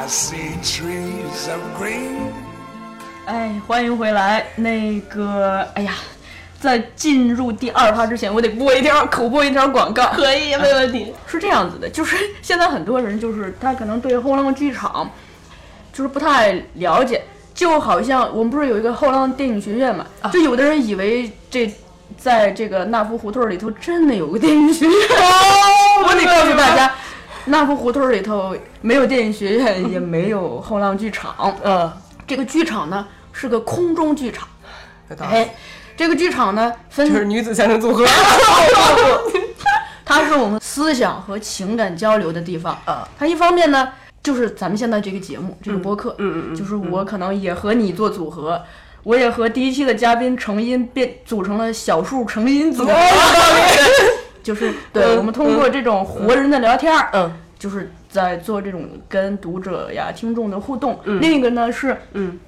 I see trees of green. 哎，欢迎回来。那个，哎呀，在进入第二趴之前，我得播一条口播一条广告。可以，没问题。是这样子的，就是现在很多人就是他可能对后浪剧场就是不太了解，就好像我们不是有一个后浪电影学院嘛，就有的人以为这在这个纳福胡同里头真的有个电影学院。我得告诉大家，那福胡同里头没有电影学院，也没有后浪剧场。嗯，这个剧场呢是个空中剧场。哎，这个剧场呢分就是女子相声组合。它是我们思想和情感交流的地方。啊它一方面呢，就是咱们现在这个节目，这个播客，嗯嗯嗯就是我可能也和你做组合，我也和第一期的嘉宾成音变组成了小数成音组合，就是 对、我们通过这种活人的聊天儿，嗯就是在做这种跟读者呀、听众的互动。另一个呢是，嗯，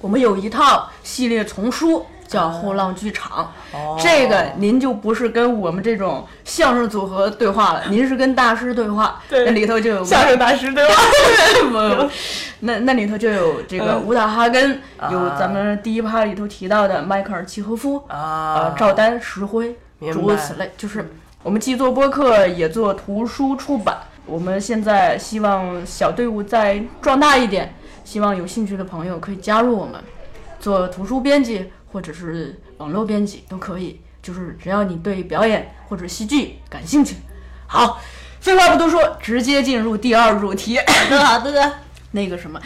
我们有一套系列丛书。叫后浪剧场，哦这个您就不是跟我们这种相声组合对话了，您是跟大师对话，对那里头就有 相声大师对话？不，那那里头就有这个嗯武打哈根，有啊咱们第一趴里头提到的迈克尔契诃夫，呃啊，赵丹、石辉，诸如此类。就是我们既做播客，也做图书出版。我们现在希望小队伍再壮大一点，希望有兴趣的朋友可以加入我们，做图书编辑或者是网络编辑都可以。就是只要你对表演或者戏剧感兴趣。好，废话不多说，直接进入第二主题。好的，那个什么，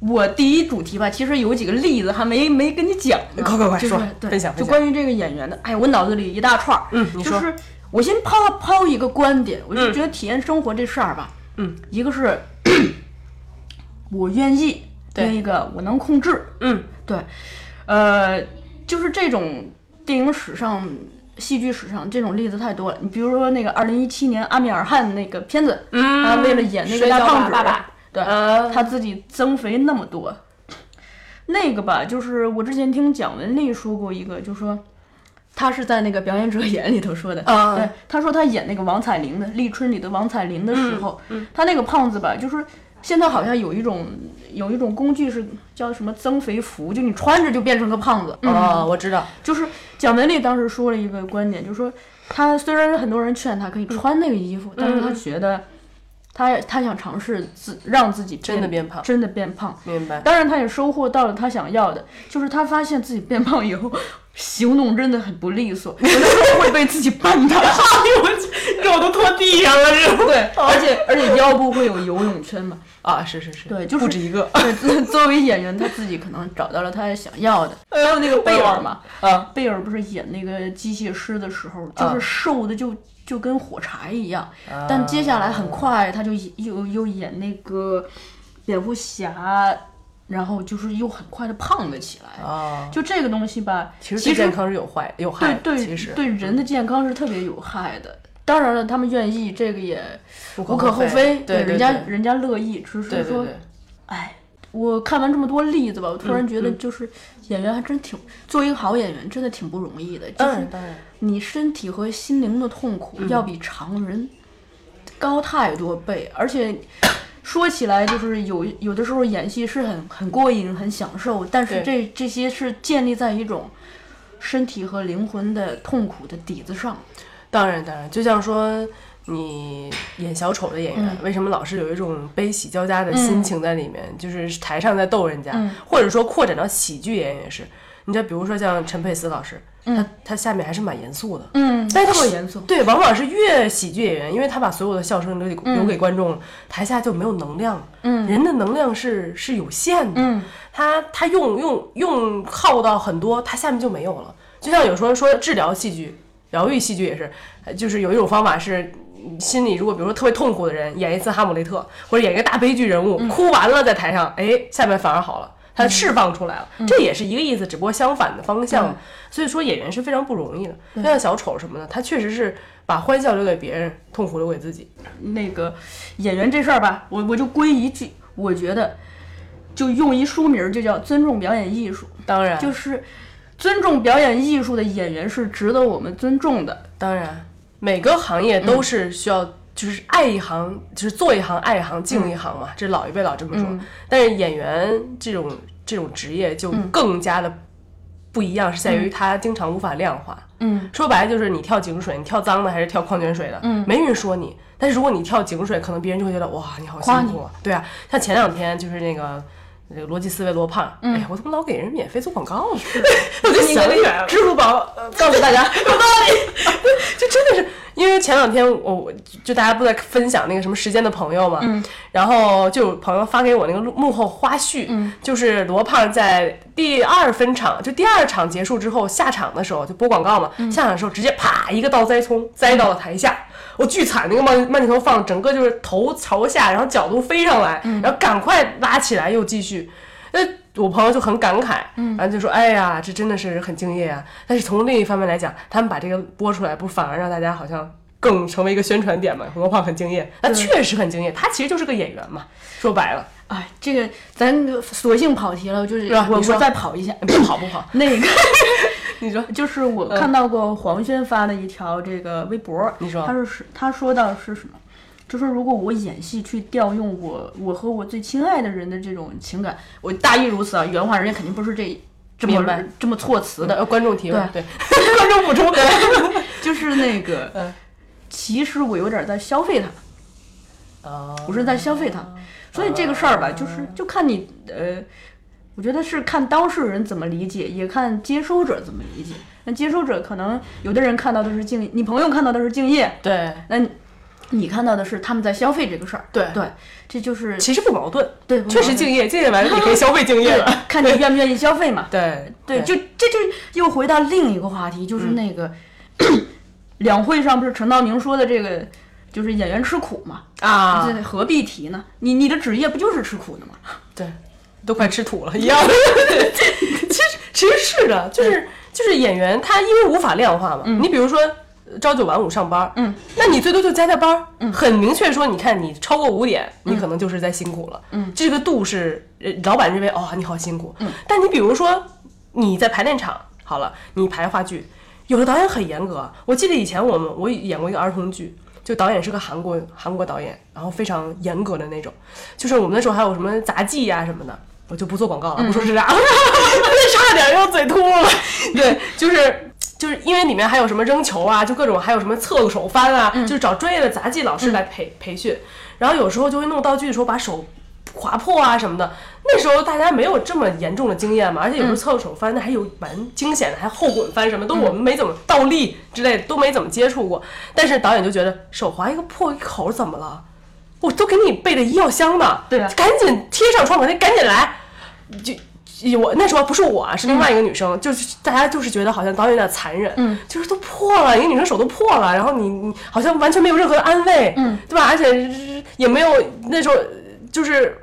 我第一主题吧，其实有几个例子还没没跟你讲呢。快快快说对，分享分享就关于这个演员的，哎，我脑子里一大串儿。嗯你说就是我先抛抛一个观点，我就觉得体验生活这事儿吧，嗯，一个是 我愿意，另一个我能控制。嗯，对，呃，就是这种电影史上。戏剧史上这种例子太多了，你比如说那个二零一七年阿米尔汗那个片子，嗯他为了演那个大胖子，爸爸对，呃他自己增肥那么多。那个吧，就是我之前听蒋雯丽说过一个，就说他是在那个表演者眼里头说的，啊对，他说他演那个王彩玲的《立春》里的王彩玲的时候，嗯他那个胖子吧，就是现在好像有一种有一种工具是叫什么增肥服，就你穿着就变成个胖子。哦，我知道，就是蒋雯丽当时说了一个观点，就是说他虽然很多人劝他可以穿那个衣服，但是他觉得她她想尝试自让自己真的变胖真的变胖。明白。当然，他也收获到了他想要的，就是他发现自己变胖以后，行动真的很不利索，有的时候会被自己绊倒。肉都拖地上了，是吧？对，而且而且腰部会有游泳圈嘛。啊，是是是，对，就是不止一个。对，作作为演员，他自己可能找到了他想要的。还有那个贝尔嘛，啊，贝尔不是演那个机械师的时候，啊就是瘦的就就跟火柴一样。但接下来很快他就又又演那个蝙蝠侠，然后就是又很快的胖了起来。啊，就这个东西吧，其实对健康是有坏有害的，对对其实对人的健康是特别有害的。当然了，他们愿意，这个也无无可厚非。对，人家人家乐意，只是说哎，我看完这么多例子吧，我突然觉得就是演员还真挺，做一个好演员真的挺不容易的。就是当然当然，你身体和心灵的痛苦要比常人高太多倍，而且说起来就是有有的时候演戏是很很过瘾、很享受，但是这这些是建立在一种身体和灵魂的痛苦的底子上。当然当然，就像说。你演小丑的演员，为什么老是有一种悲喜交加的心情在里面？就是台上在逗人家，或者说扩展到喜剧演员也是。你就比如说像陈佩斯老师，他他下面还是蛮严肃的，嗯，但是特严肃。对，往往是越喜剧演员，因为他把所有的笑声留给、留给观众了，台下就没有能量。嗯，人的能量是是有限的。嗯，他他用用用耗到很多，他下面就没有了。就像有时候说治疗戏剧、疗愈戏剧也是，呃就是有一种方法是。心里如果比如说特别痛苦的人演一次哈姆雷特，或者演一个大悲剧人物，哭完了在台上，哎，下面反而好了，他释放出来了，这也是一个意思，只不过相反的方向。所以说演员是非常不容易的，就像小丑什么的，他确实是把欢笑留给别人，痛苦留给自己。那个演员这事儿吧，我我就归一句，我觉得就用一书名就叫尊重表演艺术，当然，就是尊重表演艺术的演员是值得我们尊重的。当然，每个行业都是需要就是爱一行，就是做一行爱一行，敬一行嘛，这老一辈老这么说。但是演员这种这种职业就更加的不一样，是在于它经常无法量化。嗯，说白了就是你跳井水，你跳脏的还是跳矿泉水的，嗯，没人说你。但是如果你跳井水，可能别人就会觉得哇，你好辛苦啊。对啊，像前两天就是那个。这个逻辑思维罗胖，哎呀，我怎么老给人免费做广告呢？我就想起来了，支付宝告诉大家有道理，就真的是因为前两天我就大家不在分享那个什么时间的朋友嘛，然后就有朋友发给我那个幕后花絮，就是罗胖在第二分场，就第二场结束之后下场的时候就播广告嘛，下场的时候直接啪一个倒栽葱栽到了台下。我巨惨，那个慢慢镜头放，整个就是头朝下，然后角度飞上来，然后赶快拉起来又继续。那我朋友就很感慨，嗯然后就说：“哎呀，这真的是很敬业啊。”但是从另一方面来讲，他们把这个播出来，不反而让大家好像更成为一个宣传点嘛？何况很敬业，那确实很敬业，他其实就是个演员嘛。说白了，哎，这个咱索性跑题了，就是我我再跑一下，不跑不跑那个。你说，就是我看到过黄轩发的一条这个微博，你说，他是是他说到是什么？就说如果我演戏去调用我我和我最亲爱的人的这种情感，我大意如此啊，原话人家肯定不是这这么这么措辞的。观众提问，对，观众补充，就是那个，其实我有点在消费他，我是在消费他，所以这个事儿吧，就是就看你呃。我觉得是看当事人怎么理解，也看接收者怎么理解。那接收者可能有的人看到的是敬，你朋友看到的是敬业，对。那你看到的是他们在消费这个事儿，对对。这就是其实不矛盾，对，确实敬业，敬业完了你可以消费敬业了，看你愿不愿意消费嘛。对对，就这就又回到另一个话题，就是那个 两会上不是陈道明说的这个，就是演员吃苦嘛啊，何必提呢？你你的职业不就是吃苦的吗？对。都快吃土了一样，其实其实是的，就是就是演员他因为无法量化嘛，你比如说朝九晚五上班，嗯，那你最多就加加班，嗯，很明确说，你看你超过五点，你可能就是在辛苦了，嗯，这个度是老板认为哦你好辛苦，嗯，但你比如说你在排练场好了，你排话剧，有的导演很严格，我记得以前我们我演过一个儿童剧。就导演是个韩国韩国导演，然后非常严格的那种，就是我们那时候还有什么杂技呀什么的，我就不做广告了，不说是啥，差点又嘴秃了。对，就是就是因为里面还有什么扔球啊，就各种还有什么侧手翻啊，就是找专业的杂技老师来培培训，然后有时候就会弄道具的时候把手。划破啊什么的，那时候大家没有这么严重的经验嘛，而且有时候侧手翻那还有蛮惊险的，还后滚翻什么，都我们没怎么倒立之类的都没怎么接触过。但是导演就觉得手划一个破一口怎么了？我都给你备着医药箱呢，对啊，赶紧贴上创可贴，赶紧来。就我那时候不是我，是另外一个女生，就是大家就是觉得好像导演有点残忍，嗯，就是都破了，一个女生手都破了，然后你你好像完全没有任何的安慰，嗯，对吧？而且也没有那时候。就是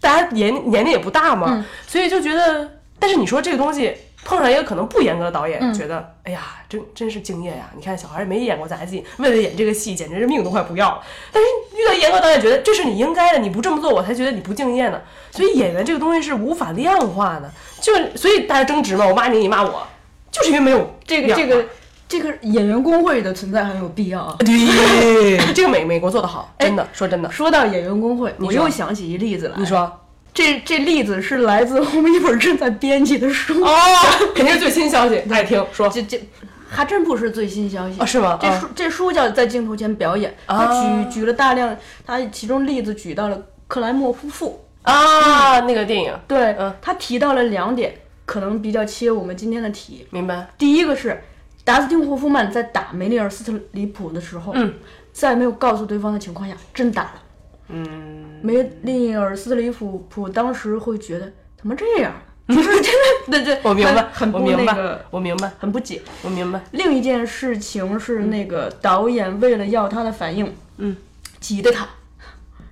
大家年年龄也不大嘛，所以就觉得，但是你说这个东西碰上一个可能不严格的导演，觉得哎呀，真真是敬业呀！你看小孩也没演过杂技，为了演这个戏，简直是命都快不要了。但是遇到严格导演，觉得这是你应该的，你不这么做，我才觉得你不敬业呢。所以演员这个东西是无法量化的，就所以大家争执嘛，我骂你，你骂我，就是因为没有这个这个。这个演员工会的存在很有必要啊！对，这个美美国做的好，真的说真的。说到演员工会，我又想起一例子来。你说，这这例子是来自我们一本正在编辑的书哦，肯定是最新消息。爱听说，这这还真不是最新消息啊？是吗？这书这书叫在镜头前表演，他举举了大量，他其中例子举到了克莱默夫妇啊，那个电影。对，嗯他提到了两点，可能比较切我们今天的题。明白。第一个是。达斯汀·霍夫曼在打梅丽尔·斯特里普的时候，嗯在没有告诉对方的情况下，真打了。嗯，梅丽尔·斯特里普普当时会觉得怎么这样？就是真的，对对，我明白，很不那个，我明白，很不解。我明白。另一件事情是，那个导演为了要他的反应，嗯，挤兑他，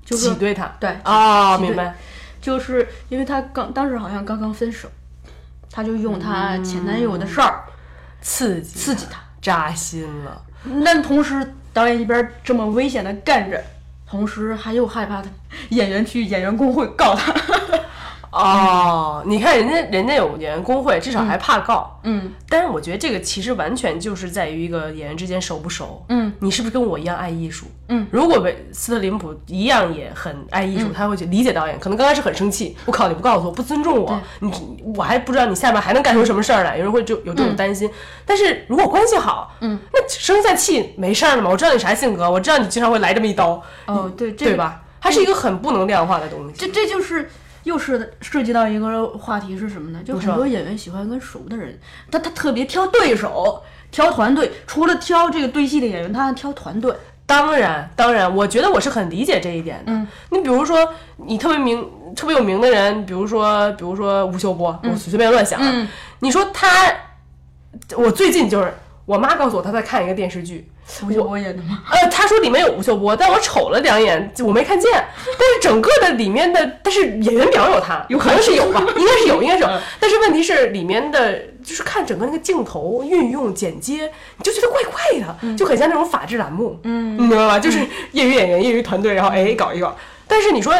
就是挤兑他，对啊，明白。就是因为他刚当时好像刚刚分手，他就用他前男友的事儿。刺激刺激他，扎心了。那同时，导演一边这么危险的干着，同时还又害怕他演员去演员工会告他。哦，你看人家人家有演员工会，至少还怕告。嗯但是我觉得这个其实完全就是在于一个演员之间熟不熟。嗯，你是不是跟我一样爱艺术？嗯，如果维斯特林普一样也很爱艺术，他会去理解导演。可能刚开始很生气，我靠，你不告诉我，不尊重我，你我还不知道你下面还能干出什么事儿来。有人会就有这种担心。但是如果关系好，嗯，那生一下气没事儿了嘛。我知道你啥性格，我知道你经常会来这么一刀，哦对，这对吧？它是一个很不能量化的东西。这这就是又是涉及到一个话题是什么呢？就很多演员喜欢跟熟的人，他他特别挑对手，挑团队，除了挑这个对戏的演员，他还挑团队。当然，当然，我觉得我是很理解这一点的。嗯，你比如说，你特别名、特别有名的人，比如说，比如说吴秀波，我随便乱想啊。嗯你说他，我最近就是我妈告诉我她在看一个电视剧，吴秀波演的吗？呃，他说里面有吴秀波，但我瞅了两眼，我没看见。但是整个的里面的，但是演员表有他，有可能是有 吧，应该是有，应该是有。但是问题是里面的，就是看整个那个镜头运用、剪接，你就觉得怪怪的，就很像那种法制栏目，嗯，你明白吧？就是业余演员、业余团队，然后哎搞一搞。但是你说，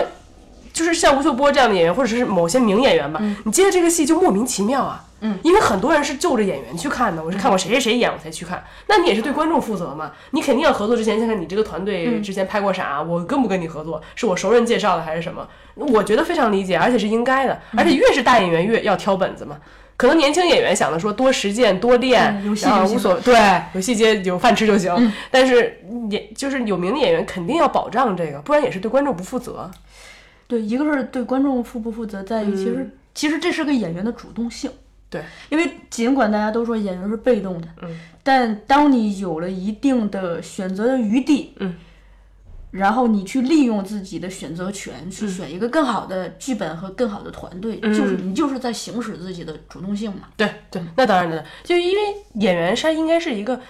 就是像吴秀波这样的演员，或者是某些名演员吧，你接的这个戏就莫名其妙啊。嗯，因为很多人是就着演员去看的，我是看过谁谁谁演我才去看。那你也是对观众负责嘛？你肯定要合作之前，先看你这个团队之前拍过啥，我跟不跟你合作，是我熟人介绍的还是什么？我觉得非常理解，而且是应该的。而且越是大演员越要挑本子嘛。可能年轻演员想的说多实践多练，嗯有戏然后无所对，有细节有饭吃就行。但是也就是有名的演员肯定要保障这个，不然也是对观众不负责。对，一个是对观众负不负责，在于其实、其实这是个演员的主动性。对，因为尽管大家都说演员是被动的，嗯，但当你有了一定的选择的余地，嗯，然后你去利用自己的选择权，去选一个更好的剧本和更好的团队，就是你就是在行使自己的主动性嘛。对对，那当然的，就因为演员他应该是一个，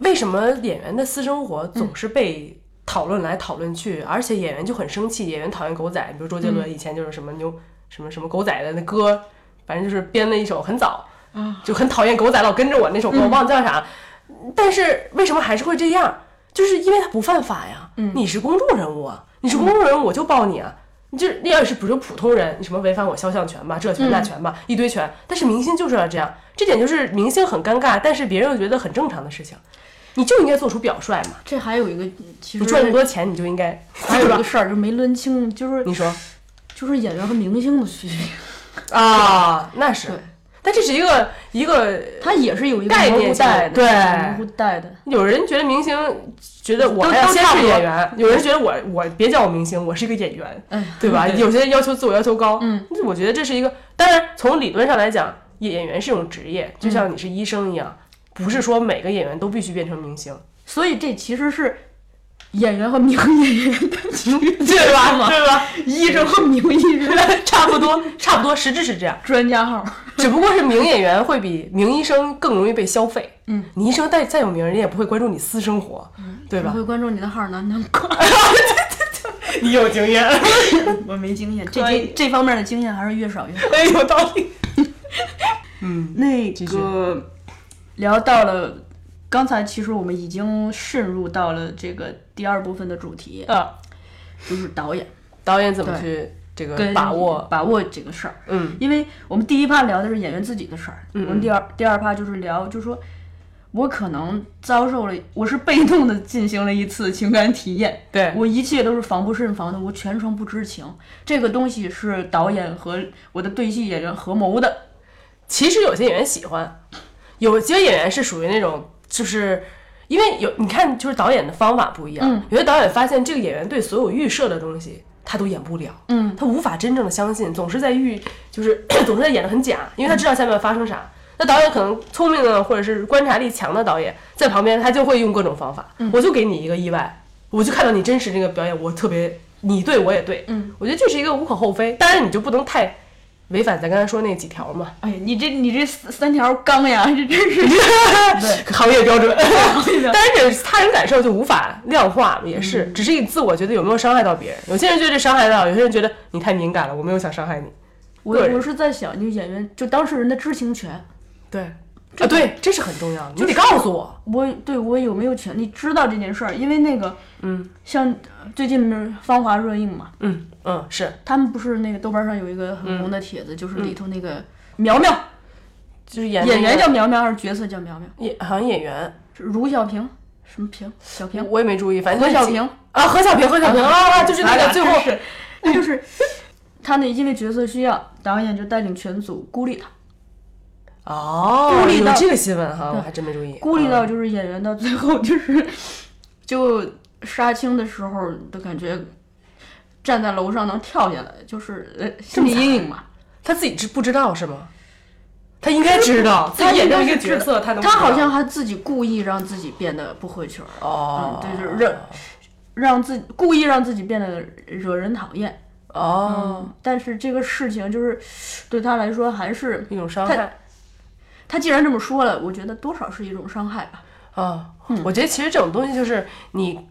为什么演员的私生活总是被讨论来讨论去，而且演员就很生气，演员讨厌狗仔，比如周杰伦以前就是什么牛什么什么狗仔的那歌，反正就是编了一首很早，就很讨厌狗仔老跟着我那首歌，我忘了叫啥，但是为什么还是会这样？就是因为他不犯法呀，你是公众人物啊，你是公众人物我就报你啊。你就你要是比如普通人，你什么违反我肖像权吧，这权那权吧，一堆权。但是明星就是要这样，这点就是明星很尴尬，但是别人又觉得很正常的事情，你就应该做出表率嘛。这还有一个，其实你赚那么多钱，你就应该，还有？一个事儿就没抡清，就是你说。就是演员和明星的区别，啊，那是。对，但这是一个一个，他也是有一个概念模糊带的，对。模糊带的。有人觉得明星觉得我要先是演员，有人觉得我我别叫我明星，我是一个演员，哎，对吧？有些人要求自我要求高，嗯，我觉得这是一个，当然从理论上来讲，演员是一种职业，就像你是医生一样，不是说每个演员都必须变成明星，所以这其实是演员和名演员的区 别，对吧？吗？对吧？医生和名医生，差不多，差不多，实质是这样，专家号。只不过是名演员会比名医生更容易被消费。嗯，你医生再再有名，人家也不会关注你私生活，对吧？会关注你的号难难挂。你有经验，我没经验，这这这方面的经验还是越少越好。哎，有道理。嗯，那个聊到了，刚才其实我们已经渗入到了这个第二部分的主题，啊，就是导演导演怎么去这个把握？把握这个事儿。嗯因为我们第一趴聊的是演员自己的事儿，我们第二第二趴就是聊，就是说我可能遭受了，我是被动的进行了一次情感体验，对，我一切都是防不胜防的，我全程不知情。这个东西是导演和我的对戏演员合谋的，其实有些演员喜欢，有些演员是属于那种，就是因为有你看，就是导演的方法不一样。嗯有些导演发现这个演员对所有预设的东西他都演不了，嗯，他无法真正的相信，总是在预，就是 总是在演的很假，因为他知道下面发生啥。那导演可能聪明的或者是观察力强的导演在旁边，他就会用各种方法，我就给你一个意外，我就看到你真实这个表演，我特别你对我也对，嗯，我觉得这是一个无可厚非，当然你就不能太违反咱刚才说那几条嘛，哎呀，你这你这三三条刚呀，这真是 对。行业标准。但是他人感受就无法量化，也是，只是你自我觉得有没有伤害到别人。有些人觉得伤害到，有些人觉得你太敏感了，我没有想伤害你。我我是在想，就演员就当事人的知情权，对，啊，对，这是很重要的，你得告诉我。我对我有没有权利知道这件事儿？因为那个，嗯，像呃最近不是《芳华》热映嘛，嗯嗯，是，他们不是那个豆瓣上有一个很红的帖子，就是里头那个苗苗，就是演演员叫苗苗还是角色叫苗苗？演好像演员，是卢小平，什么平？小平？我也没注意，反正何小平？啊，何小平，何小平啊，啊就是那个最后是，那就是他那因为角色需要，导演就带领全组孤立他，哦，孤立到有这个新闻哈，我还真没注意。孤立到嗯就是演员到最后就是就杀青的时候的感觉，站在楼上能跳下来，就是呃心理阴影嘛。他自己知不知道是吗？他应该知道，他演这么一个角色，他他好像还自己故意让自己变得不合群儿，哦，嗯对就是让让自己故意让自己变得惹人讨厌。哦，嗯，但是这个事情就是对他来说还是一种伤害他既然这么说了，我觉得多少是一种伤害吧。啊。嗯我觉得其实这种东西就是你。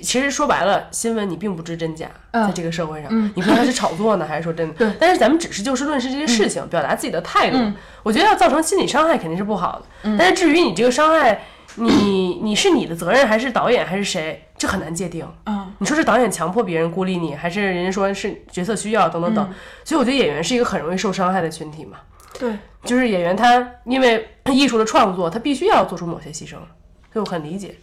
其实说白了，新闻你并不知真假，嗯在这个社会上，你不知道它是炒作呢，还是说真的？对但是咱们只是就事论事这些事情，表达自己的态度。我觉得要造成心理伤害肯定是不好的。但是至于你这个伤害，你你是你的责任，还是导演，还是谁，这很难界定。嗯，你说是导演强迫别人孤立你，还是人家说是角色需要等等等？所以我觉得演员是一个很容易受伤害的群体嘛。对，就是演员他因为艺术的创作，他必须要做出某些牺牲，所以我很理解。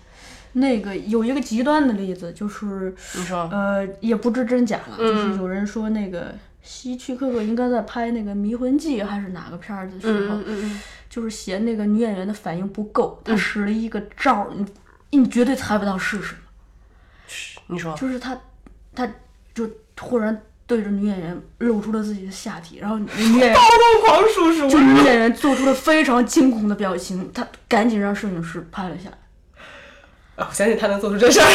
那个有一个极端的例子，就是你说，呃，也不知真假了，嗯。就是有人说那个希区柯克应该在拍那个《迷魂记》还是哪个片儿的时候，嗯嗯就是嫌那个女演员的反应不够，他使了一个招儿，你你绝对猜不到是什么，你说，就是他他就突然对着女演员露出了自己的下体，然后女演员暴动狂叔叔就女演员做出了非常惊恐的表情，他赶紧让摄影师拍了下来。我相信他能做出这事儿。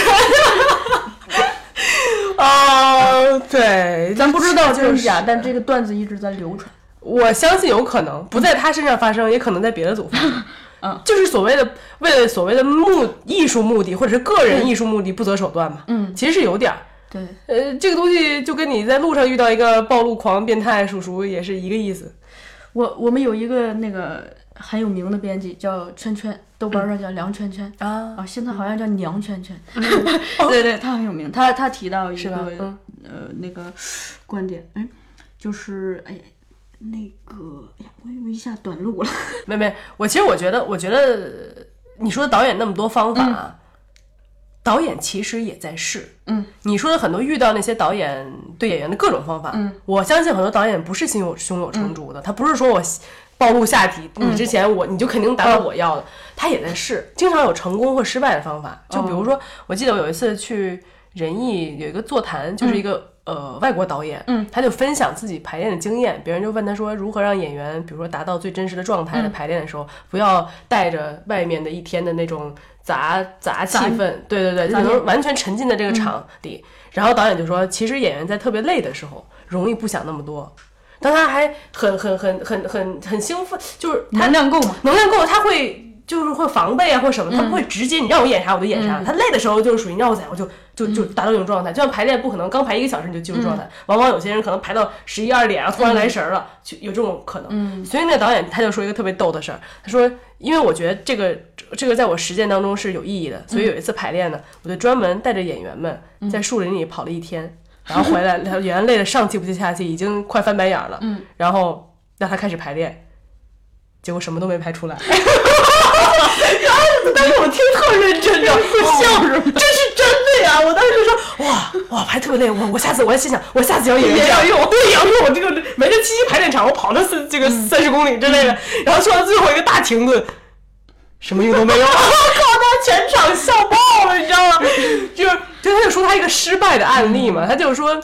哦，对，咱不知道就是真假，但这个段子一直在流传。我相信有可能不在他身上发生，也可能在别的组发生。嗯，就是所谓的为了所谓的目艺术目的或者是个人艺术目的不择手段嘛。嗯，其实是有点儿。对，呃，这个东西就跟你在路上遇到一个暴露狂、变态叔叔也是一个意思。我我们有一个那个很有名的编辑叫圈圈，豆瓣上叫梁圈圈。啊，啊，现在好像叫娘圈圈，对对，他很有名。他他提到一个嗯呃那个观点，哎，就是哎那个哎呀，我有一下短路了。没没，我其实我觉得，我觉得你说导演那么多方法啊，导演其实也在试。嗯，你说的很多遇到那些导演对演员的各种方法，嗯，我相信很多导演不是心有胸有成竹的，他不是说我暴露下体，嗯你之前我你就肯定达到我要的，他也在试，经常有成功或失败的方法。就比如说，我记得我有一次去仁义有一个座谈，就是一个。呃，外国导演，嗯，他就分享自己排练的经验，别人就问他说，如何让演员，比如说达到最真实的状态，的排练的时候，不要带着外面的一天的那种杂杂气氛，对对对，就杂念能完全沉浸在这个场里。然后导演就说，其实演员在特别累的时候，容易不想那么多。当他还很很很很很很兴奋，就是能量够吗？能量够，他会就是会防备啊或者什么，他不会直接你让我演啥我就演啥。他累的时候就是属于你让我在我就就就达到这种状态。就像排练不可能刚排一个小时你就进入状态，往往有些人可能排到十一二点，然后突然来神儿了，就有这种可能。所以那个导演他就说一个特别逗的事儿，他说因为我觉得这个这个在我实践当中是有意义的，所以有一次排练呢，我就专门带着演员们在树林里跑了一天。然后回来，演员累的上气不接下气，已经快翻白眼了。嗯，然后让他开始排练，结果什么都没排出来。然后，但是我听特认真，你知道吗？笑什么？这是真的呀！我当时就说，哇哇，排特别累，我我下次我还心想，我下次要演员这样用，对，也要用我这个没这七七排练场，我跑了四这个三十公里之类的，然后说到最后一个大停顿。什么用都没有，我 靠！他全场笑爆了，你知道吗？就是，就他就说他一个失败的案例嘛，他就是说，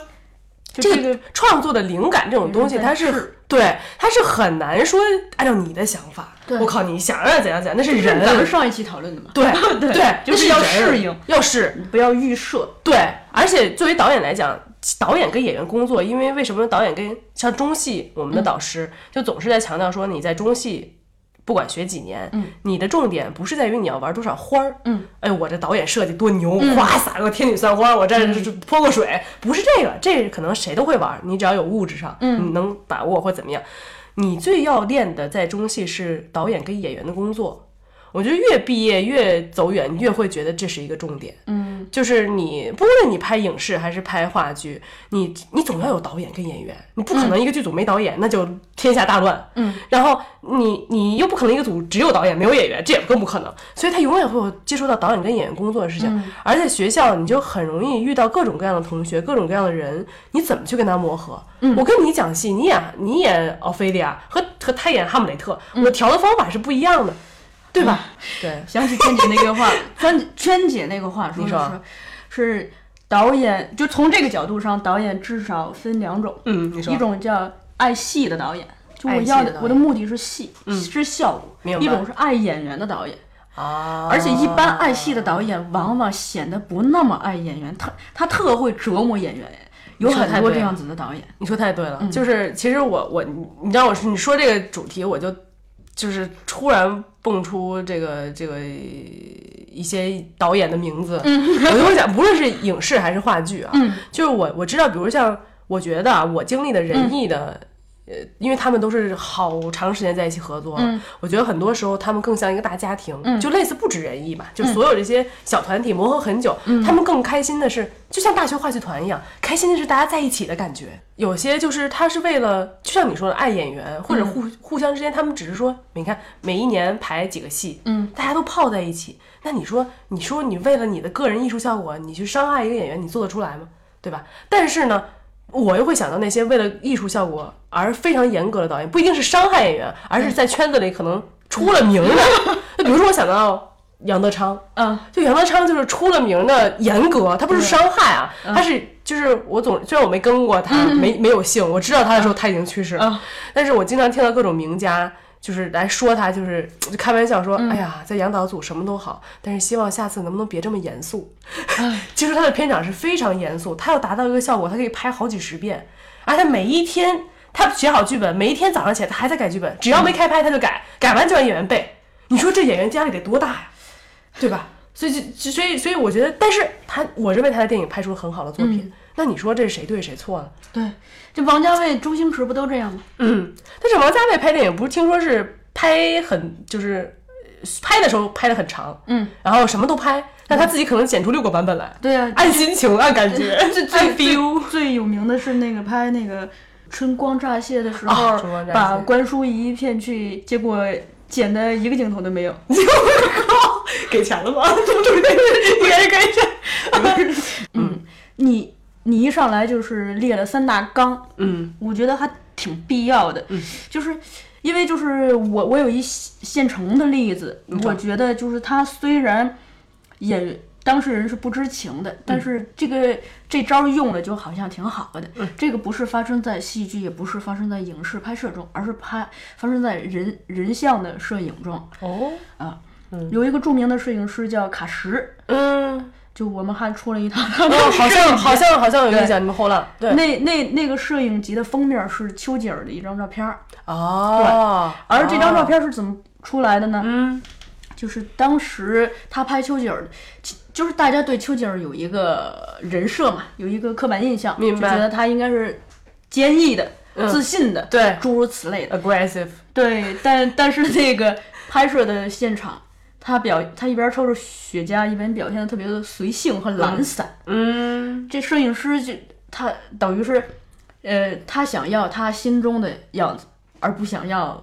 这个创作的灵感这种东西，它是对，它是很难说按照你的想法。对我靠，你想让怎样怎样，那是人。咱们上一期讨论的嘛。对对 对，就是要适应，要适。不要预设。对，而且作为导演来讲，导演跟演员工作，因为为什么导演跟像中戏，我们的导师、就总是在强调说，你在中戏。不管学几年，嗯，你的重点不是在于你要玩多少花儿，嗯，哎，我这导演设计多牛，哗撒个天女散花，我这泼个水，不是这个，这可能谁都会玩，你只要有物质上，嗯你能把握或怎么样。你最要练的在中戏是导演跟演员的工作。我觉得越毕业越走远，你越会觉得这是一个重点。嗯，就是你不论你拍影视还是拍话剧，你你总要有导演跟演员，你不可能一个剧组没导演，那就天下大乱。嗯，然后你你又不可能一个组只有导演没有演员，这也更不可能。所以他永远会有接触到导演跟演员工作的事情。而且学校你就很容易遇到各种各样的同学，各种各样的人，你怎么去跟他磨合？我跟你讲戏，你演你演奥菲利亚和和他演哈姆雷特，我调的方法是不一样的，对吧？对，想起娟 姐那个话，娟娟姐那个话说的是是导演，就从这个角度上，导演至少分两种，嗯，一种叫爱戏的导演，就我要的我的目的是戏，是效果；一种是爱演员的导演。啊，而且一般爱戏的导演往往显得不那么爱演员，他他特会折磨演员，有很多这样子的导演。你说太对了，就是其实我我你你知道我是你说这个主题，我就就是突然蹦出这个这个一些导演的名字，我就会想，不论是影视还是话剧啊，就是我我知道，比如像我觉得啊，我经历的仁义的。呃，因为他们都是好长时间在一起合作，我觉得很多时候他们更像一个大家庭，就类似不止人艺吧，就所有这些小团体磨合很久，他们更开心的是，就像大学话剧团一样，开心的是大家在一起的感觉。有些就是他是为了，就像你说的爱演员，或者互、互相之间，他们只是说，你看每一年排几个戏，嗯，大家都泡在一起，那你说，你说你为了你的个人艺术效果，你去伤害一个演员，你做得出来吗？对吧？但是呢。我又会想到那些为了艺术效果而非常严格的导演，不一定是伤害演员，而是在圈子里可能出了名的。就比如说，我想到杨德昌，嗯，就杨德昌就是出了名的严格，他不是伤害啊，他是就是我总虽然我没跟过他，没没有幸，我知道他的时候他已经去世了，但是我经常听到各种名家。就是来说他，就是就开玩笑说，哎呀，在杨导组什么都好，但是希望下次能不能别这么严肃。其实他的片场是非常严肃，他要达到一个效果，他可以拍好几十遍，而且每一天他写好剧本，每一天早上起来他还在改剧本，只要没开拍他就改，改完就让演员背。你说这演员压力得多大呀，对吧？所以就所以所以我觉得，但是他我认为他的电影拍出了很好的作品。那你说这是谁对谁错呢？对，这王家卫、周星驰不都这样吗？嗯，但是王家卫拍电影不是听说是拍很就是呃拍的时候拍的很长，嗯，然后什么都拍，但他自己可能剪出六个版本来，对啊，按心情按感觉，最按最 feel。最有名的是那个拍那个春光乍泄的时啊候，把关淑怡骗去，结果剪的一个镜头都没有。给钱了吗？怎么重点，应该是给钱。嗯，你你一上来就是列了三大纲，嗯我觉得还挺必要的。嗯，就是因为就是我我有一现成的例子，说我觉得就是他虽然演当事人是不知情的，但是这个这招用了就好像挺好的。这个不是发生在戏剧，也不是发生在影视拍摄中，而是拍发生在人人像的摄影中哦，啊。有一个著名的摄影师叫卡什，嗯，就我们还出了一套。哦，好像 好像好像有印象，你们后浪对。那那那个摄影集的封面是丘吉尔的一张照片儿，哦，而这张照片是怎么出来的呢？嗯。就是当时他拍丘吉尔，就是大家对丘吉尔有一个人设嘛，有一个刻板印象，就觉得他应该是坚毅的、嗯。自信的，对。诸如此类的。aggressive，对，但但是那个拍摄的现场，他表他一边抽着雪茄，一边表现的特别的随性和懒散。嗯这摄影师就他等于是，呃，他想要他心中的样子，而不想要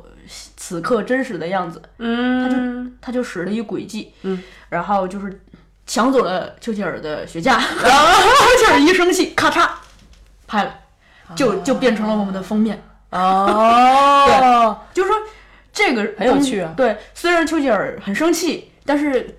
此刻真实的样子。嗯，他就他就使了一诡计，嗯，然后就是抢走了丘吉尔的雪茄，然后丘吉尔一生气，咔嚓拍了，就就变成了我们的封面。哦，就是说这个很有趣啊。对，虽然丘吉尔很生气，但是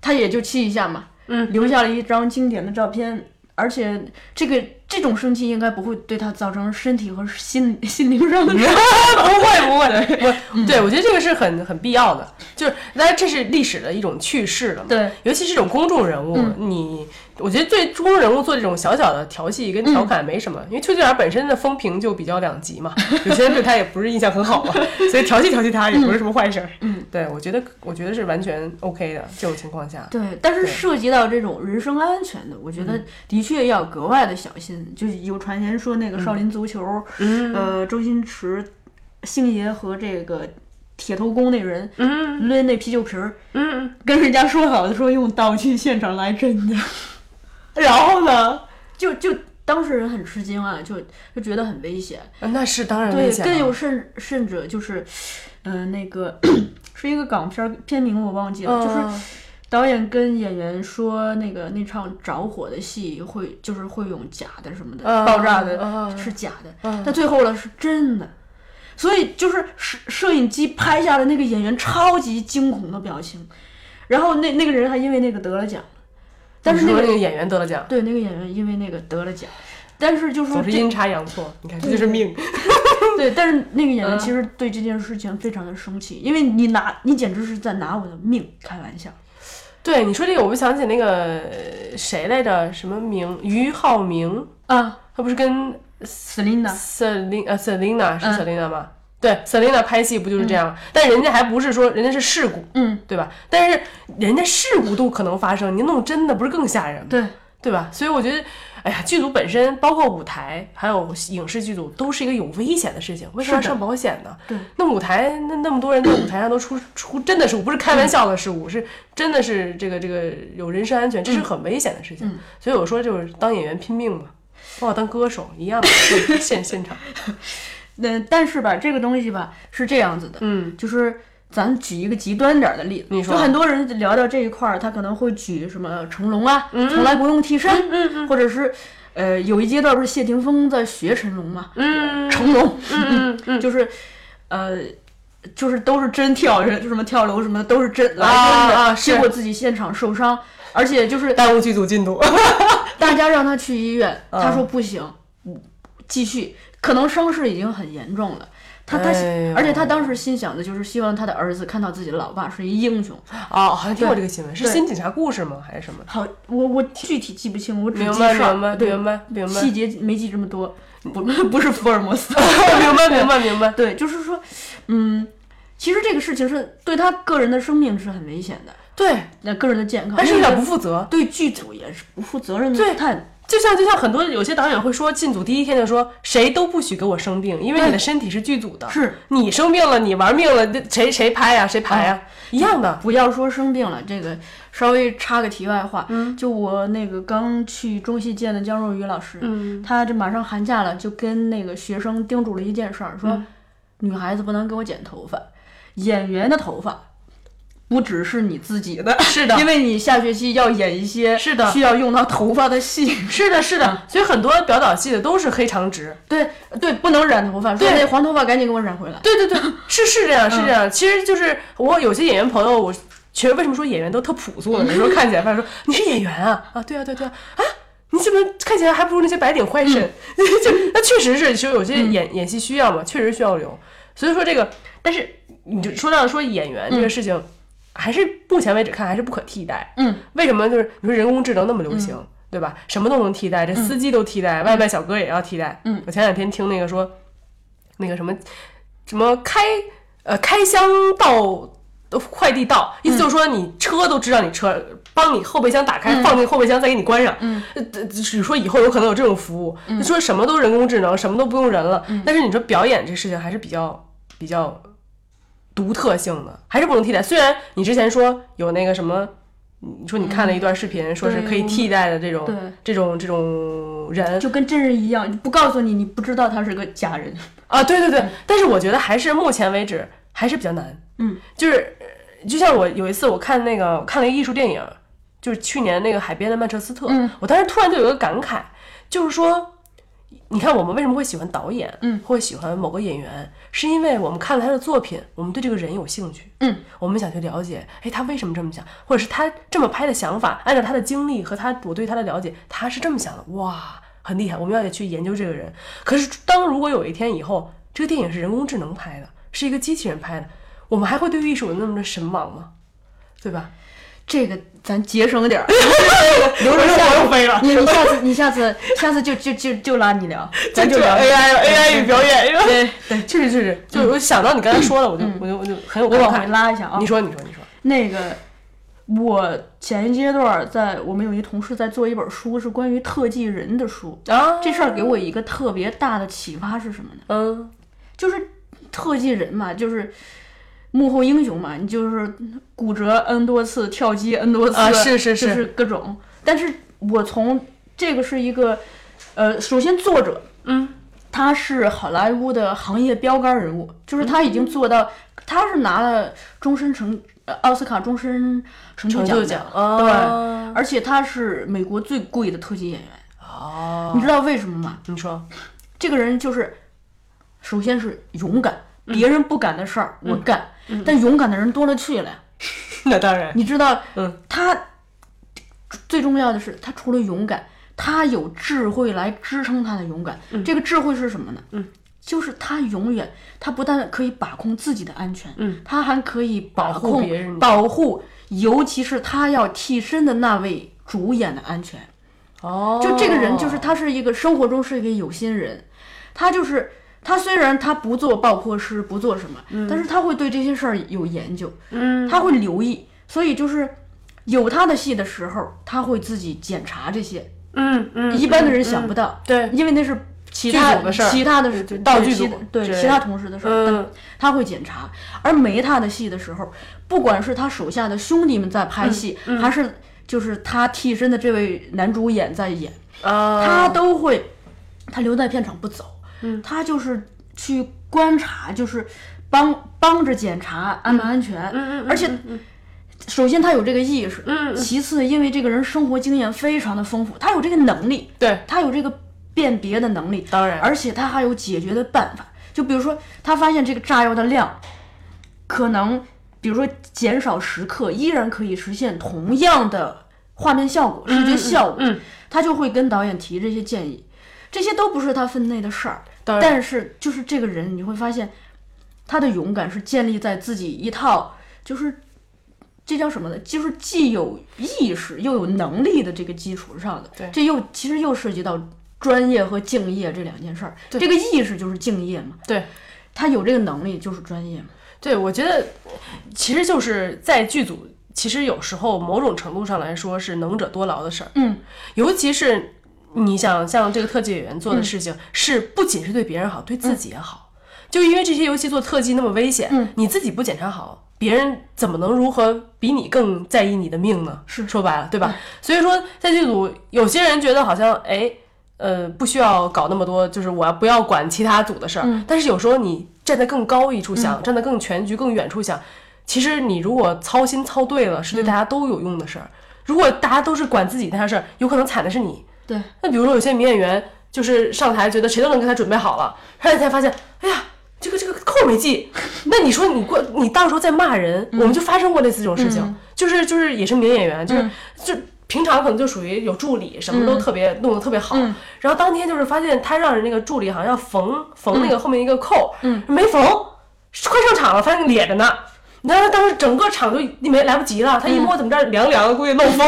他也就气一下嘛，嗯，留下了一张经典的照片，而且这个这种生气应该不会对他造成身体和心心灵上的伤害不会 不会，我对我觉得这个是很很必要的，就是当然这是历史的一种趣事了嘛。对，尤其是这种公众人物，你我觉得对中国人物做这种小小的调戏跟调侃没什么，因为邱吉尔本身的风评就比较两极嘛，有些人对他也不是印象很好嘛，所以调戏调戏他也不是什么坏事儿。嗯，对我觉得我觉得是完全 OK 的这种情况下。对，但是涉及到这种人身安全的，我觉得的确要格外的小心。就是有传言说那个少林足球，嗯呃，周星驰星爷和这个铁头功那人嗯抡那啤酒瓶儿，嗯，跟人家说好的说用道具现场来真的，然后呢，就就当事人很吃惊啊，就就觉得很危险。嗯那是当然对危，险对。更有甚甚者就是，嗯、那个 是一个港片儿，片名我忘记了，就是嗯导演跟演员说，那个那场着火的戏会就是会用假的什么的，嗯爆炸的、嗯是假的，嗯但最后了是真的。所以就是摄摄影机拍下的那个演员超级惊恐的表情，然后那那个人还因为那个得了奖，但是那说那个演员得了奖，对那个演员因为那个得了奖，但是就是说总是阴差阳错。你看，这就是命。对，但是那个演员嗯其实对这件事情非常的生气，因为你拿你简直是在拿我的命开玩笑。对你说这个，我不想起那个呃谁来着？什么明？于浩明，啊他不是跟，Selina，Selina 呃 Selina 是嗯 Selina 吗？对，Selina 拍戏不就是这样？但人家还不是说人家是事故，嗯，对吧？但是人家事故都可能发生，你弄真的不是更吓人吗？对，对吧？所以我觉得，哎呀，剧组本身包括舞台还有影视剧组都是一个有危险的事情，为什么要上保险呢？对，那舞台那那么多人在舞台上都出出真的事故，不是开玩笑的事故，是真的是这个这个有人身安全，这是很危险的事情。嗯所以我说就是当演员拼命嘛，包括当歌手一样的 现现场。那但是吧，这个东西吧是这样子的，嗯就是咱举一个极端点儿的例子，你说就很多人聊到这一块儿，他可能会举什么成龙啊，从来不用替身，嗯嗯或者是呃有一阶段不是谢霆锋在学成龙嘛，嗯成龙，嗯嗯嗯，就是呃。就是都是真跳，就什么跳楼什么的都是真来啊真的，啊结果自己现场受伤，而且就是耽误剧组进度。大家让他去医院，嗯他说不行，继续，可能伤势已经很严重了。他他，而且他当时心想的就是希望他的儿子看到自己的老爸是一英雄。哦，好像听过这个新闻，是新警察故事吗？还是什么？好，我我具体记不清，我只明白记事儿明白明白明白细节没记这么多，不 不是福尔摩斯。明白明白明白。对，就是说，嗯，其实这个事情是对他个人的生命是很危险的，对，那个人的健康，但是有点不负责。对剧组也是不负责任的对太就像就像很多有些导演会说，进组第一天就说谁都不许给我生病，因为你的身体是剧组的，是你生病了，你玩命了，这谁谁拍呀、谁排呀、一样的。不要说生病了，这个稍微插个题外话，嗯，就我那个刚去中戏见的姜若雨老师，嗯，他这马上寒假了，就跟那个学生叮嘱了一件事儿，说、嗯女孩子不能给我剪头发，演员的头发。不只是你自己的，是的。因为你下学期要演一些是的。需要用到头发的戏，是的，是的，所以很多表导系的都是黑长直。对对，不能染头发，说对那黄头发赶紧给我染回来。对对对，是是这样，是这样。其实就是我有些演员朋友，我其实为什么说演员都特朴素呢？有时候 看起来发现说你是演员啊？啊，对啊对啊对啊。啊，你怎么看起来还不如那些白领坏身？就那确实是，其实有些演、演戏需要嘛，确实需要留。所以说这个，但是你就说到说演员这个事情，还是目前为止看还是不可替代。嗯，为什么？就是你说人工智能那么流行，对吧？什么都能替代，这司机都替代，外卖小哥也要替代。嗯，我前两天听那个说，那个什么什么开呃开箱到快递到，意思就是说你车都知道你车，帮你后备箱打开，放进后备箱再给你关上。嗯，呃，只说以后有可能有这种服务，你说什么都人工智能，什么都不用人了。但是你说表演这事情还是比较比较独特性的，还是不能替代。虽然你之前说有那个什么。你说你看了一段视频，说是可以替代的这种这种这种人，就跟真人一样，不告诉你，你不知道他是个假人。啊，对对对，但是我觉得还是目前为止还是比较难。嗯，就是呃就像我有一次我看那个我看了一个艺术电影，就是去年那个海边的曼彻斯特，嗯我当时突然就有一个感慨，就是说，你看我们为什么会喜欢导演，嗯，会喜欢某个演员，是因为我们看了他的作品，我们对这个人有兴趣，嗯，我们想去了解，哎，他为什么这么想，或者是他这么拍的想法，按照他的经历和他我对他的了解，他是这么想的，哇，很厉害，我们要得去研究这个人。可是当如果有一天以后，这个电影是人工智能拍的，是一个机器人拍的，我们还会对艺术有那么的神往吗？对吧？这个咱节省点儿，留着下次飞了你你下次你下次下次就就就就拉你聊，咱就聊 AI AI 与表演，是吧？对对，确实确实，就我想到你刚才说了，我就我就我就很有感我往回。拉一下啊你。说你说你说，那个，我前一阶段在我们有一同事在做一本书，是关于特技人的书。啊这事儿给我一个特别大的启发是什么呢？嗯就是特技人嘛，就是幕后英雄嘛，你就是骨折 n 多次，跳机 n 多次，啊是是是。就是各种。但是我从这个是一个，呃，首先作者，嗯，他是好莱坞的行业标杆人物，就是他已经做到，他是拿了终身成呃奥斯卡终身成就奖对，哦而且他是美国最贵的特技演员，哦，你知道为什么吗？你说，这个人就是，首先是勇敢，别人不敢的事儿我干，但勇敢的人多了去了呀。那当然，你知道，嗯，他最重要的是，他除了勇敢，他有智慧来支撑他的勇敢。这个智慧是什么呢？嗯，就是他永远，他不但可以把控自己的安全，嗯，他还可以保护控别人。保护，尤其是他要替身的那位主演的安全。哦，就这个人，就是他是一个生活中是一个有心人，他就是他虽然他不做爆破师，不做什么，但是他会对这些事儿有研究，嗯，他会留意，所以就是有他的戏的时候，他会自己检查这些，嗯嗯，一般的人想不到，到，对，因为那是其他的事儿其他的道具组其对其他同事的事儿，嗯他会检查。而没他的戏的时候，不管是他手下的兄弟们在拍戏，嗯还是就是他替身的这位男主演在演。啊，他都会，他留在片场不走，嗯，他就是去观察，就是帮帮着检查安不安全，嗯嗯，而且。首先，他有这个意识。嗯，其次，因为这个人生活经验非常的丰富，他有这个能力，对，他有这个辨别的能力，当然，而且他还有解决的办法。就比如说，他发现这个炸药的量，可能比如说减少十克，依然可以实现同样的画面效果、视觉效果。嗯，他就会跟导演提这些建议，这些都不是他分内的事儿。当然，但是就是这个人，你会发现他的勇敢是建立在自己一套就是这叫什么呢？就是既有意识又有能力的这个基础上的。对这又其实又涉及到专业和敬业这两件事儿。这个意识就是敬业嘛，对，他有这个能力就是专业嘛。对，我觉得其实就是在剧组，其实有时候某种程度上来说是能者多劳的事儿。嗯，尤其是你想像这个特技演员做的事情，是不仅是对别人好，对自己也好。就因为这些游戏做特技那么危险，嗯你自己不检查好，别人怎么能如何比你更在意你的命呢？是说白了，对吧？所以说，在剧组，有些人觉得好像，哎，呃，不需要搞那么多，就是我要不要管其他组的事儿。嗯但是有时候你站在更高一处想，站在更全局、更远处想，其实你如果操心操对了，是对大家都有用的事儿。如果大家都是管自己那件事儿，有可能惨的是你。对，那比如说有些女演员就是上台觉得谁都能给她准备好了，上台才发现，哎呀，这个这个扣没系。那你说你过你到时候再骂人，我们就发生过类似这种事情，就是就是也是名演员，就是、就平常可能就属于有助理，什么都特别、弄得特别好，然后当天就是发现他让人那个助理好像要缝缝那个后面一个扣，嗯，没缝，快上场了，发现咧着呢。你知道他当时整个场就没来不及了，他一摸怎么着凉凉的，估计漏风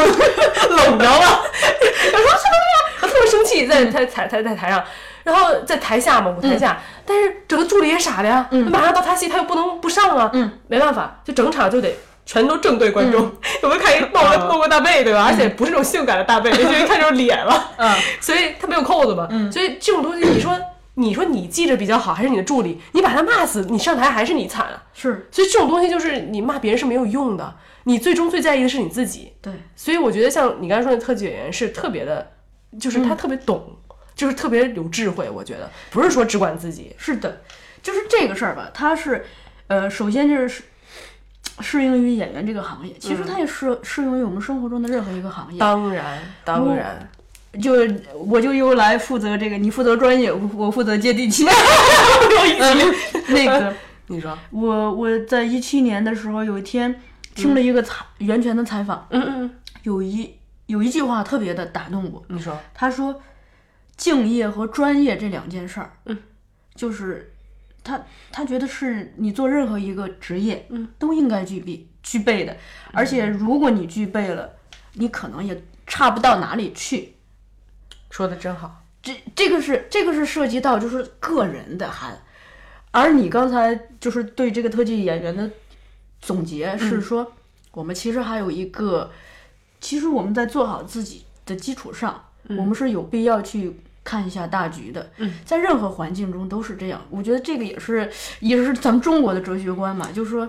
冷着了，然后说什么呀？他特别生气，在台台台在台上，然后在台下嘛，舞台下，但是整个助理也傻了呀，马上到他戏，他又不能不上啊，嗯，没办法，就整场就得。全都正对观众，有没有看一露个露个大背，对吧？而且不是那种性感的大背，就一看就是脸了。嗯，所以他没有扣子嘛。所以这种东西，你说你说你记着比较好，还是你的助理？你把他骂死，你上台还是你惨啊？是所以这种东西就是你骂别人是没有用的，你最终最在意的是你自己。对，所以我觉得像你刚才说的特技演员是特别的，就是他特别懂，就是特别有智慧。我觉得不是说只管自己，是的，就是这个事儿吧，他是，呃，首先就是适适应于演员这个行业，其实它也适适用于我们生活中的任何一个行业。当然当然，就我就又来负责这个，你负责专业，我我负责接地气。嗯 那个，你说，我我在一七年的时候，有一天听了一个采袁泉的采访，嗯嗯，有一有一句话特别的打动我，你说，他说，敬业和专业这两件事儿，嗯，就是他他觉得是你做任何一个职业，嗯，都应该具备具备的，而且如果你具备了，你可能也差不到哪里去。说的真好。这这个是这个是涉及到就是个人的还，而你刚才就是对这个特技演员的总结是说，我们其实还有一个，其实我们在做好自己的基础上，我们是有必要去看一下大局的。嗯，在任何环境中都是这样。我觉得这个也是也是咱们中国的哲学观嘛，就是说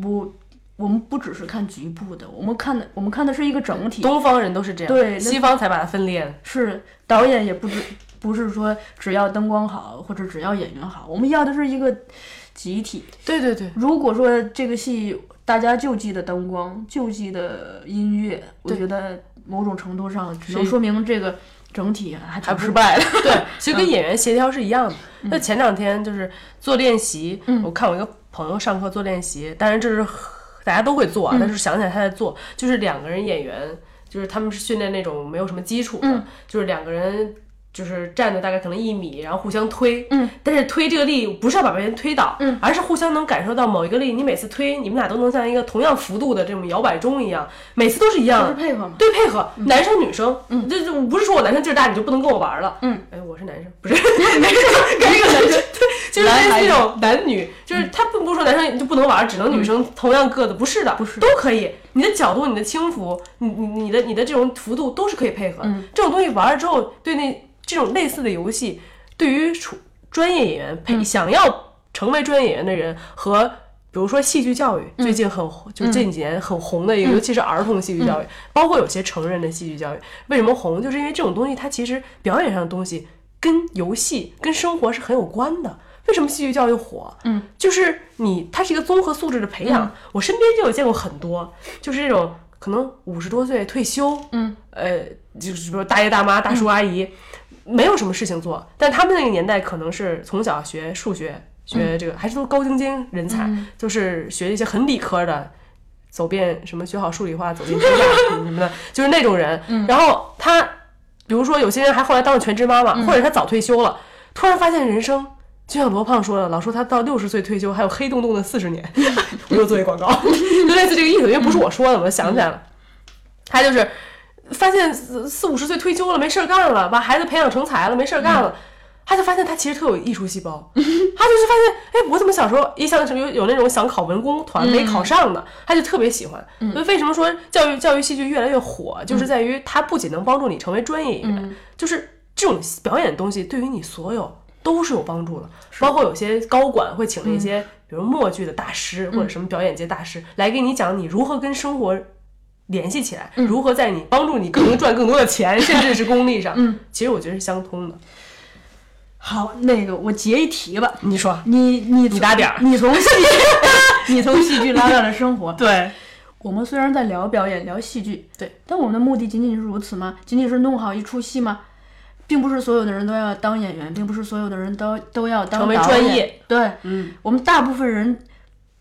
不。我们不只是看局部的，我们看的我们看的是一个整体。东方人都是这样，对西方才把它分裂的。是导演也不只不是说只要灯光好或者只要演员好，我们要的是一个集体。对对对，如果说这个戏大家就记得灯光，就记得音乐，我觉得某种程度上只能说明这个整体还不失败的。对，其实跟演员协调是一样的。那前两天就是做练习，我看我一个朋友上课做练习，当然这是大家都会做啊，但是想起来他在做，就是两个人演员，就是他们是训练那种没有什么基础的，就是两个人。就是站的大概可能一米，然后互相推，嗯，但是推这个力不是要把别人推倒，嗯，而是互相能感受到某一个力，你每次推，你们俩都能像一个同样幅度的这种摇摆钟一样，每次都是一样。的，配合嘛，对，配合，男生女生，嗯，这就不是说我男生劲儿大你就不能跟我玩了，嗯，哎，我是男生，不是，没事，跟一个男生，对，就是那种男女，就是他并不是说男生就不能玩，只能女生同样个子，不是的，不是，都可以，你的角度、你的轻浮，你你你的你的这种幅度都是可以配合，嗯，这种东西玩了之后，对那。这种类似的游戏，对于处专业演员配想要成为专业演员的人，和比如说戏剧教育，最近很就这几年很红的一个，尤其是儿童戏剧教育，包括有些成人的戏剧教育，为什么红？就是因为这种东西它其实表演上的东西跟游戏、跟生活是很有关的。为什么戏剧教育火？嗯，就是你它是一个综合素质的培养。我身边就有见过很多，就是这种可能五十多岁退休，嗯，呃，就是比如大爷大妈、大叔阿姨。没有什么事情做，但他们那个年代可能是从小学数学，学这个还是都高精尖人才，就是学一些很理科的，走遍什么学好数理化，走遍 天下什么的，就是那种人。然后他，比如说有些人还后来当了全职妈妈，或者他早退休了，突然发现人生就像罗胖说的，老说他到六十岁退休还有黑洞洞的四十年，我又做一广告，就类似这个意思，因为不是我说的，我就想起来了，他就是。发现四四五十岁退休了，没事儿干了，把孩子培养成才了，没事儿干了，他就发现他其实特有艺术细胞。他就是发现，哎，我怎么小时候一想有有那种想考文工团没考上的，他就特别喜欢。所以为什么说教育教育戏剧越来越火，就是在于它不仅能帮助你成为专业演员，就是这种表演的东西对于你所有都是有帮助的。包括有些高管会请那些比如默剧的大师或者什么表演界大师来给你讲你如何跟生活。联系起来，如何在你帮助你更能赚更多的钱，甚至是功利上，嗯，其实我觉得是相通的。好，那个我截一题吧，你说，你你你打点儿，你从戏，你从戏剧拉到了生活。对，我们虽然在聊表演、聊戏剧，对，但我们的目的仅仅是如此吗？仅仅是弄好一出戏吗？并不是所有的人都要当演员，并不是所有的人都都要当成为专业。对，嗯，我们大部分人。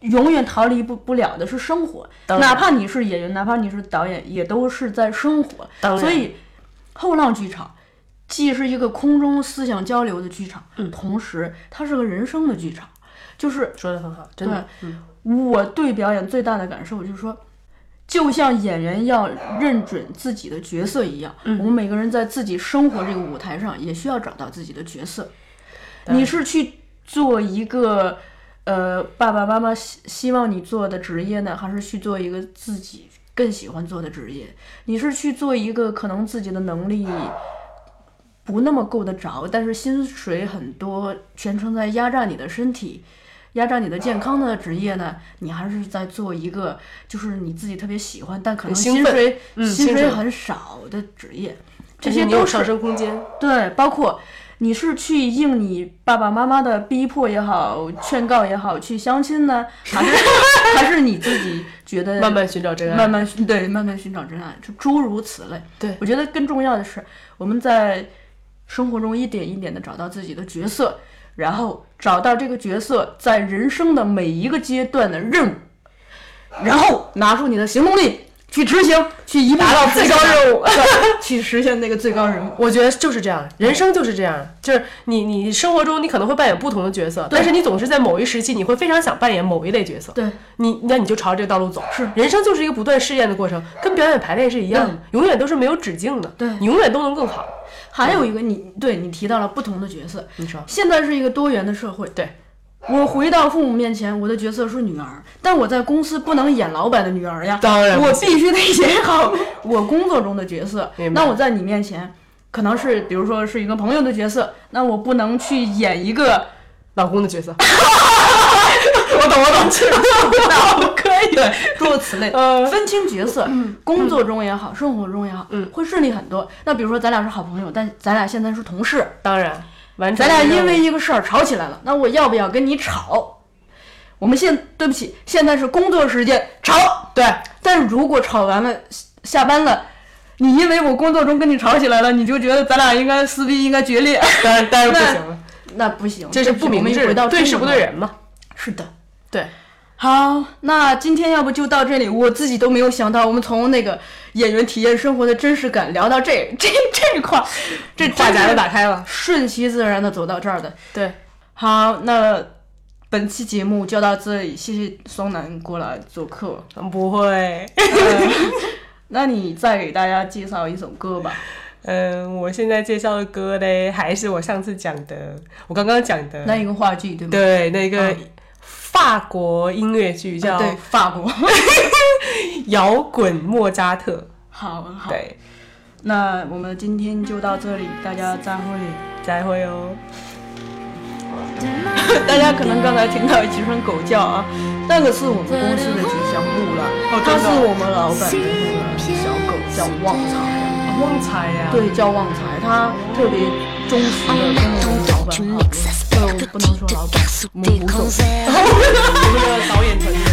永远逃离不不了的是生活，哪怕你是演员，哪怕你是导演，也都是在生活。所以，后浪剧场既是一个空中思想交流的剧场，嗯，同时它是个人生的剧场。就是说的很好，真的。我对表演最大的感受就是说，就像演员要认准自己的角色一样，我们每个人在自己生活这个舞台上也需要找到自己的角色。你是去做一个。呃，爸爸妈妈希希望你做的职业呢，还是去做一个自己更喜欢做的职业？你是去做一个可能自己的能力不那么够得着，但是薪水很多，全程在压榨你的身体、压榨你的健康的职业呢？你还是在做一个就是你自己特别喜欢，但可能薪水薪水很少的职业？这些都是上升空间。对，包括。你是去应你爸爸妈妈的逼迫也好，劝告也好，去相亲呢，还是 还是你自己觉得慢慢寻找真爱，慢慢对慢慢寻找真爱，就诸如此类。对我觉得更重要的是，我们在生活中一点一点的找到自己的角色，然后找到这个角色在人生的每一个阶段的任务，然后拿出你的行动力。去执行，去一步达到最高任务，去实现那个最高任务。我觉得就是这样，人生就是这样，就是你你生活中你可能会扮演不同的角色，但是你总是在某一时期你会非常想扮演某一类角色。对，你那你就朝这个道路走。是，人生就是一个不断试验的过程，跟表演排练是一样的，永远都是没有止境的。对，你永远都能更好。还有一个，你对你提到了不同的角色，你说，现在是一个多元的社会，对。我回到父母面前，我的角色是女儿，但我在公司不能演老板的女儿呀。当然，我必须得演好我工作中的角色。那我在你面前，可能是比如说是一个朋友的角色，那我不能去演一个老公的角色，我 懂我懂，知道 可以，对，诸如此类，呃分清角色，工作中也好，生活中也好，嗯会顺利很多。那比如说咱俩是好朋友，但咱俩现在是同事，当然，完成咱俩因为一个事儿吵起来了，那我要不要跟你吵？我们现对不起，现在是工作时间吵，对但如果吵完了下班了。你因为我工作中跟你吵起来了，你就觉得咱俩应该撕逼，应该决裂，当然当然不行了，那不行，这是不明智的，对事不对。人嘛。是的，对，好，那今天要不就到这里。我自己都没有想到，我们从那个演员体验生活的真实感聊到这 这这一块儿，这 话匣子打开，了。顺其自然的走到这儿的。对，好，那本期节目就到这里，谢谢松南过来做客。不会。那你再给大家介绍一首歌吧。嗯，我现在介绍的歌嘞，还是我上次讲的，我刚刚讲的，那一个话剧对吗？对那个嗯法国音乐剧叫对，法国。《摇滚莫扎特》。好好，对，那我们今天就到这里，大家再会。再会哦。大家可能刚才听到几声狗叫啊，那个是我们公司的吉祥物了，它是我们老板的那个小狗，叫旺财。旺财呀，对，叫旺财，它特别忠实的跟我们老板好，呃，不能说老板，我们吴总。我们的导演团队。